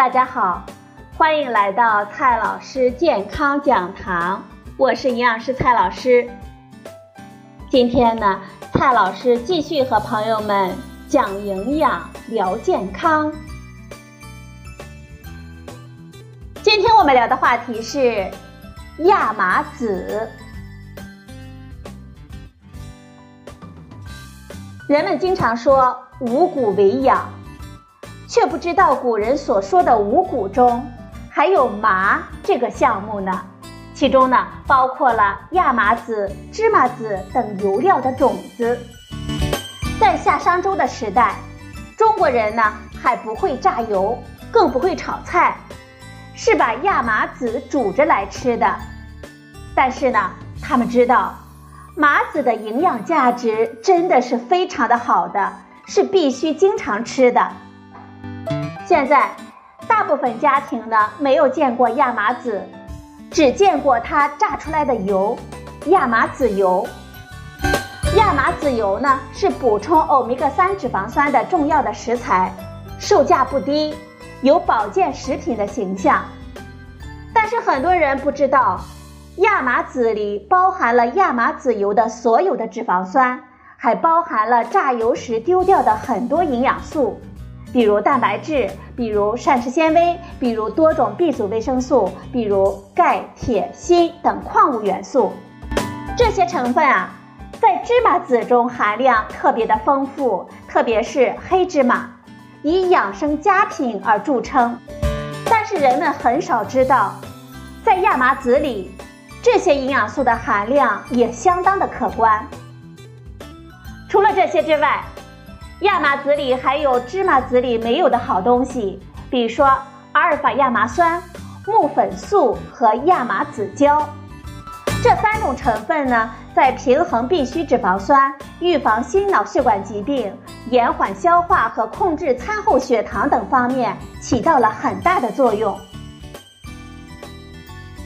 大家好，欢迎来到蔡老师健康讲堂，我是营养师蔡老师。今天呢，蔡老师继续和朋友们讲营养、聊健康。今天我们聊的话题是亚麻籽。人们经常说五谷为养。却不知道古人所说的五谷中还有麻这个项目呢，其中呢包括了亚麻籽、芝麻籽等油料的种子。在夏商周的时代，中国人呢还不会榨油，更不会炒菜，是把亚麻籽煮着来吃的。但是呢，他们知道麻籽的营养价值真的是非常的好的，是必须经常吃的。现在，大部分家庭呢没有见过亚麻籽，只见过它榨出来的油——亚麻籽油。亚麻籽油呢是补充欧米伽三脂肪酸的重要的食材，售价不低，有保健食品的形象。但是很多人不知道，亚麻籽里包含了亚麻籽油的所有的脂肪酸，还包含了榨油时丢掉的很多营养素。比如蛋白质，比如膳食纤维，比如多种 B 族维生素，比如钙、铁、锌等矿物元素。这些成分啊，在芝麻籽中含量特别的丰富，特别是黑芝麻，以养生佳品而著称。但是人们很少知道，在亚麻籽里，这些营养素的含量也相当的可观。除了这些之外，亚麻籽里还有芝麻籽里没有的好东西，比如说阿尔法亚麻酸、木粉素和亚麻籽胶。这三种成分呢，在平衡必需脂肪酸、预防心脑血管疾病、延缓消化和控制餐后血糖等方面起到了很大的作用。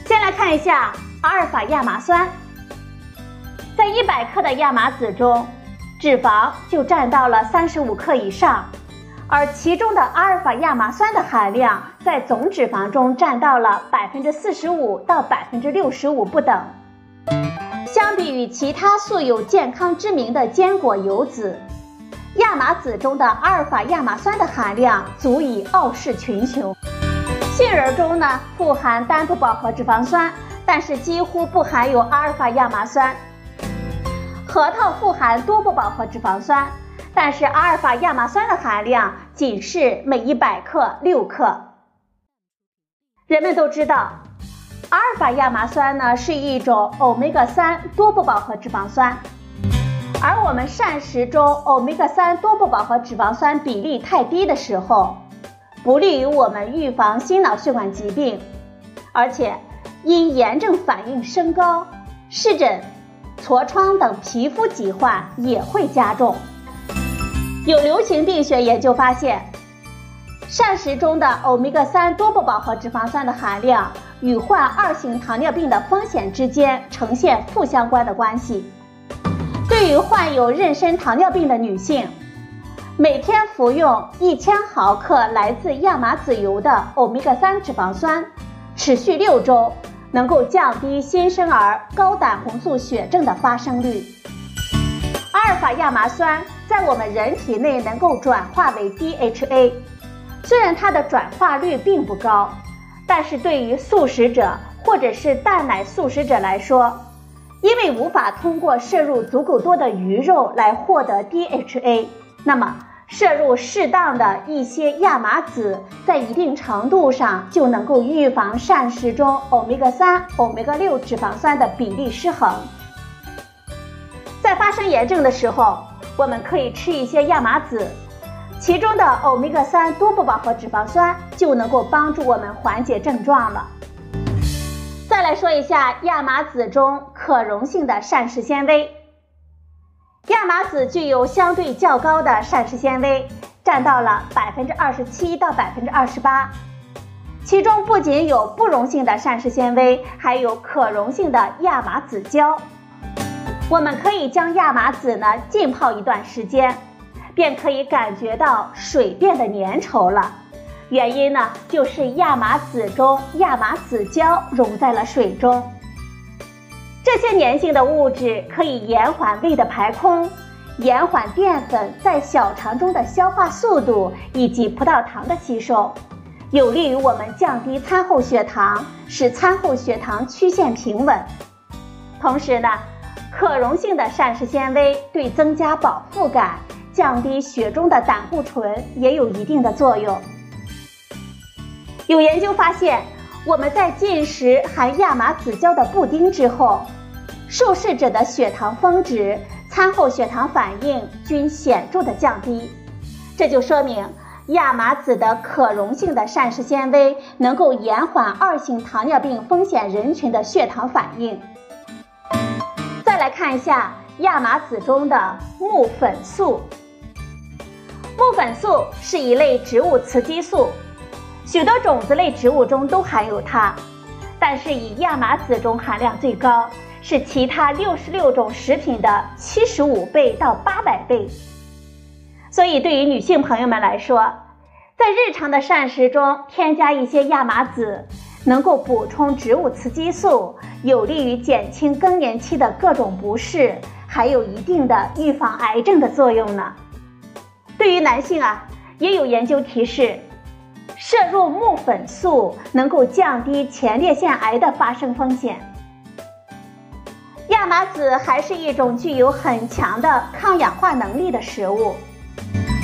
先来看一下阿尔法亚麻酸，在一百克的亚麻籽中。脂肪就占到了三十五克以上，而其中的阿尔法亚麻酸的含量在总脂肪中占到了百分之四十五到百分之六十五不等。相比于其他素有健康之名的坚果油脂，亚麻籽中的阿尔法亚麻酸的含量足以傲视群雄。杏仁中呢富含单不饱和脂肪酸，但是几乎不含有阿尔法亚麻酸。核桃富含多不饱和脂肪酸，但是阿尔法亚麻酸的含量仅是每一百克六克。人们都知道，阿尔法亚麻酸呢是一种欧米伽三多不饱和脂肪酸，而我们膳食中欧米伽三多不饱和脂肪酸比例太低的时候，不利于我们预防心脑血管疾病，而且因炎症反应升高，湿疹。痤疮等皮肤疾患也会加重。有流行病学研究发现，膳食中的欧米伽三多不饱和脂肪酸的含量与患二型糖尿病的风险之间呈现负相关的关系。对于患有妊娠糖尿病的女性，每天服用一千毫克来自亚麻籽油的欧米伽三脂肪酸，持续六周。能够降低新生儿高胆红素血症的发生率。阿尔法亚麻酸在我们人体内能够转化为 DHA，虽然它的转化率并不高，但是对于素食者或者是蛋奶素食者来说，因为无法通过摄入足够多的鱼肉来获得 DHA，那么。摄入适当的一些亚麻籽，在一定程度上就能够预防膳食中欧米伽三、欧米伽六脂肪酸的比例失衡。在发生炎症的时候，我们可以吃一些亚麻籽，其中的欧米伽三多不饱和脂肪酸就能够帮助我们缓解症状了。再来说一下亚麻籽中可溶性的膳食纤维。亚麻籽具有相对较高的膳食纤维，占到了百分之二十七到百分之二十八。其中不仅有不溶性的膳食纤维，还有可溶性的亚麻籽胶。我们可以将亚麻籽呢浸泡一段时间，便可以感觉到水变得粘稠了。原因呢就是亚麻籽中亚麻籽胶溶在了水中。这些粘性的物质可以延缓胃的排空，延缓淀粉在小肠中的消化速度以及葡萄糖的吸收，有利于我们降低餐后血糖，使餐后血糖曲线平稳。同时呢。可溶性的膳食纤维对增加饱腹感、降低血中的胆固醇也有一定的作用。有研究发现，我们在进食含亚麻籽胶的布丁之后，受试者的血糖峰值、餐后血糖反应均显著的降低。这就说明亚麻籽的可溶性的膳食纤维能够延缓二型糖尿病风险人群的血糖反应。再来看一下亚麻籽中的木粉素。木粉素是一类植物雌激素，许多种子类植物中都含有它，但是以亚麻籽中含量最高，是其他六十六种食品的七十五倍到八百倍。所以对于女性朋友们来说，在日常的膳食中添加一些亚麻籽。能够补充植物雌激素，有利于减轻更年期的各种不适，还有一定的预防癌症的作用呢。对于男性啊，也有研究提示，摄入木粉素能够降低前列腺癌的发生风险。亚麻籽还是一种具有很强的抗氧化能力的食物，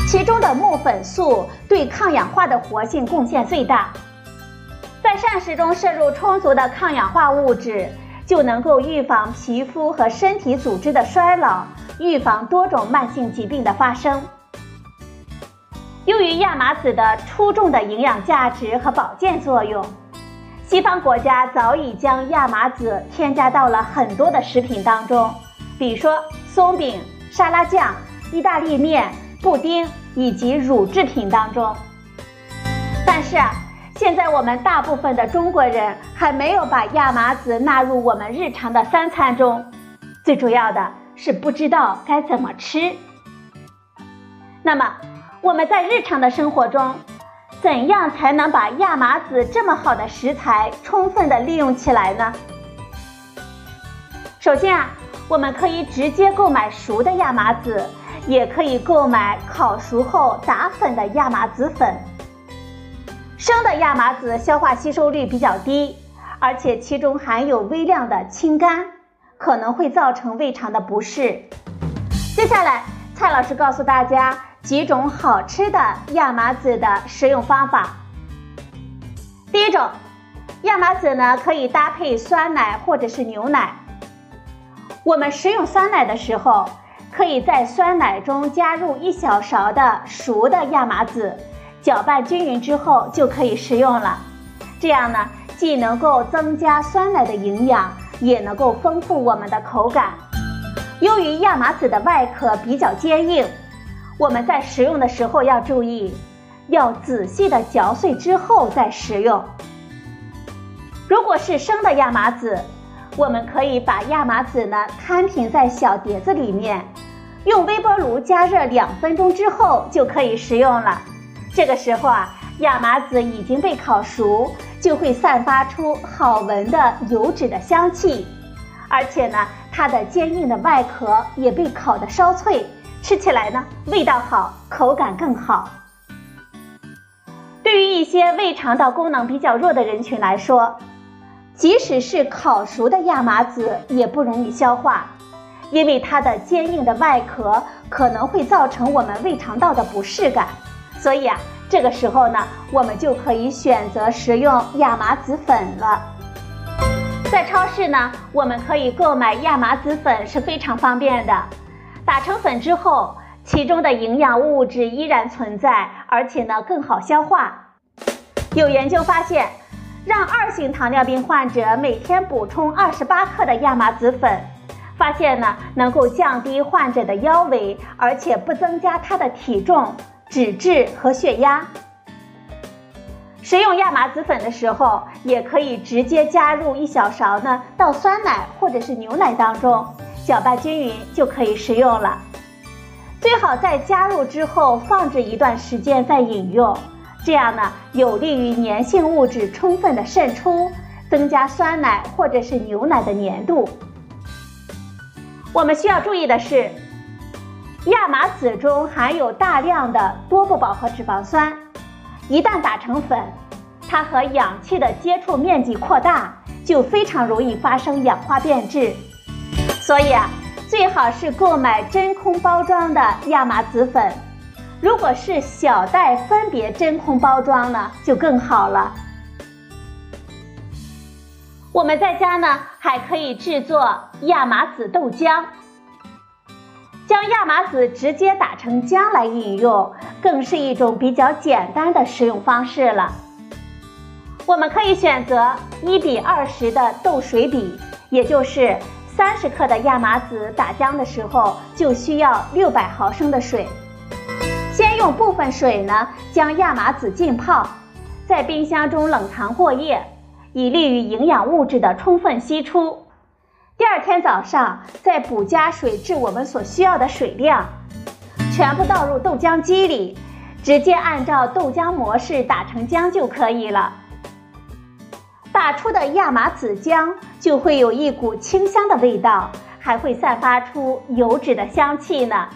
其中的木粉素对抗氧化的活性贡献最大。在膳食中摄入充足的抗氧化物质，就能够预防皮肤和身体组织的衰老，预防多种慢性疾病的发生。由于亚麻籽的出众的营养价值和保健作用，西方国家早已将亚麻籽添加到了很多的食品当中，比如说松饼、沙拉酱、意大利面、布丁以及乳制品当中。但是啊。现在我们大部分的中国人还没有把亚麻籽纳入我们日常的三餐中，最主要的是不知道该怎么吃。那么我们在日常的生活中，怎样才能把亚麻籽这么好的食材充分的利用起来呢？首先啊，我们可以直接购买熟的亚麻籽，也可以购买烤熟后打粉的亚麻籽粉。生的亚麻籽消化吸收率比较低，而且其中含有微量的清苷，可能会造成胃肠的不适。接下来，蔡老师告诉大家几种好吃的亚麻籽的食用方法。第一种，亚麻籽呢可以搭配酸奶或者是牛奶。我们食用酸奶的时候，可以在酸奶中加入一小勺的熟的亚麻籽。搅拌均匀之后就可以食用了，这样呢，既能够增加酸奶的营养，也能够丰富我们的口感。由于亚麻籽的外壳比较坚硬，我们在食用的时候要注意，要仔细的嚼碎之后再食用。如果是生的亚麻籽，我们可以把亚麻籽呢摊平在小碟子里面，用微波炉加热两分钟之后就可以食用了。这个时候啊，亚麻籽已经被烤熟，就会散发出好闻的油脂的香气，而且呢，它的坚硬的外壳也被烤得稍脆，吃起来呢味道好，口感更好。对于一些胃肠道功能比较弱的人群来说，即使是烤熟的亚麻籽也不容易消化，因为它的坚硬的外壳可能会造成我们胃肠道的不适感。所以啊，这个时候呢，我们就可以选择食用亚麻籽粉了。在超市呢，我们可以购买亚麻籽粉是非常方便的。打成粉之后，其中的营养物质依然存在，而且呢更好消化。有研究发现，让二型糖尿病患者每天补充二十八克的亚麻籽粉，发现呢能够降低患者的腰围，而且不增加他的体重。脂质和血压。食用亚麻籽粉的时候，也可以直接加入一小勺呢，到酸奶或者是牛奶当中，搅拌均匀就可以食用了。最好在加入之后放置一段时间再饮用，这样呢有利于粘性物质充分的渗出，增加酸奶或者是牛奶的粘度。我们需要注意的是，亚麻籽中含有大量的多不饱和脂肪酸，一旦打成粉，它和氧气的接触面积扩大，就非常容易发生氧化变质。所以啊，最好是购买真空包装的亚麻籽粉。如果是小袋分别真空包装呢，就更好了。我们在家呢，还可以制作亚麻籽豆浆，将亚麻籽直接打成浆来饮用，更是一种比较简单的食用方式了。我们可以选择一比二十的豆水比，也就是三十克的亚麻籽打浆的时候，就需要六百毫升的水。先用部分水呢，将亚麻籽浸泡，在冰箱中冷藏过夜，以利于营养物质的充分析出。第二天早上再补加水至我们所需要的水量，全部倒入豆浆机里，直接按照豆浆模式打成浆就可以了。打出的亚麻籽浆就会有一股清香的味道，还会散发出油脂的香气呢。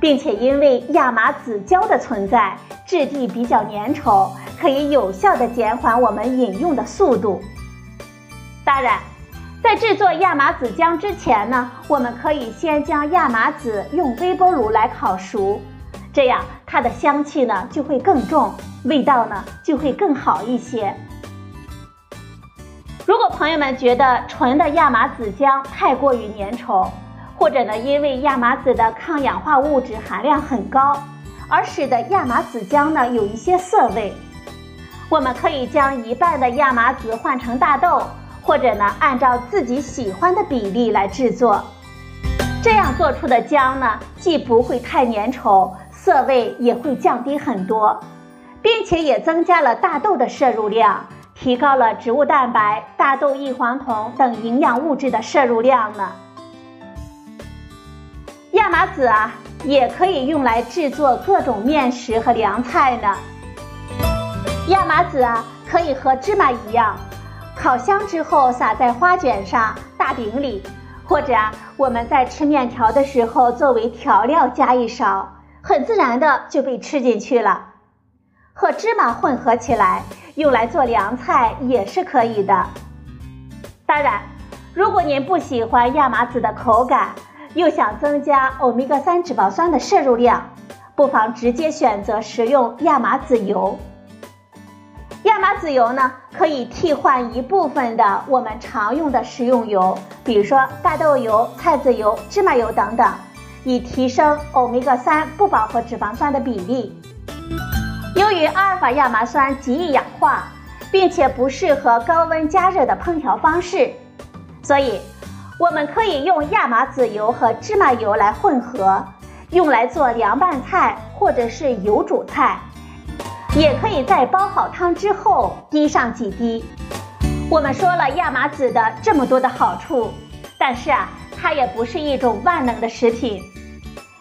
并且因为亚麻籽胶的存在，质地比较粘稠，可以有效的减缓我们饮用的速度。当然，在制作亚麻籽浆之前呢，我们可以先将亚麻籽用微波炉来烤熟，这样它的香气呢就会更重，味道呢就会更好一些。如果朋友们觉得纯的亚麻籽浆太过于粘稠，或者呢，因为亚麻籽的抗氧化物质含量很高，而使得亚麻籽浆呢有一些涩味。我们可以将一半的亚麻籽换成大豆，或者呢按照自己喜欢的比例来制作。这样做出的浆呢，既不会太粘稠，涩味也会降低很多，并且也增加了大豆的摄入量，提高了植物蛋白、大豆异黄酮等营养物质的摄入量呢。亚麻籽啊，也可以用来制作各种面食和凉菜呢。亚麻籽啊，可以和芝麻一样，烤香之后撒在花卷上、大饼里，或者啊，我们在吃面条的时候作为调料加一勺，很自然的就被吃进去了。和芝麻混合起来，用来做凉菜也是可以的。当然，如果您不喜欢亚麻籽的口感，又想增加欧米伽三脂肪酸的摄入量，不妨直接选择食用亚麻籽油。亚麻籽油呢，可以替换一部分的我们常用的食用油，比如说大豆油、菜籽油、芝麻油等等，以提升欧米伽三不饱和脂肪酸的比例。由于阿尔法亚麻酸极易氧化，并且不适合高温加热的烹调方式，所以。我们可以用亚麻籽油和芝麻油来混合，用来做凉拌菜或者是油煮菜，也可以在煲好汤之后滴上几滴。我们说了亚麻籽的这么多的好处，但是啊，它也不是一种万能的食品。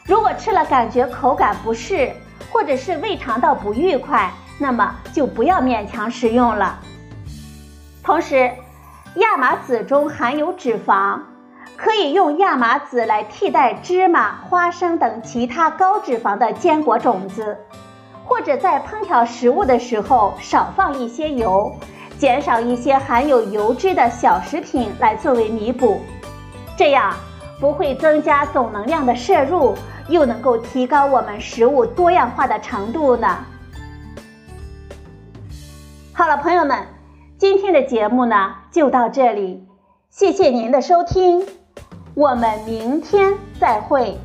如果吃了感觉口感不适，或者是胃肠道不愉快，那么就不要勉强食用了。同时，亚麻籽中含有脂肪。可以用亚麻籽来替代芝麻、花生等其他高脂肪的坚果种子，或者在烹调食物的时候少放一些油，减少一些含有油脂的小食品来作为弥补，这样不会增加总能量的摄入，又能够提高我们食物多样化的程度呢。好了，朋友们，今天的节目呢就到这里，谢谢您的收听。我们明天再会。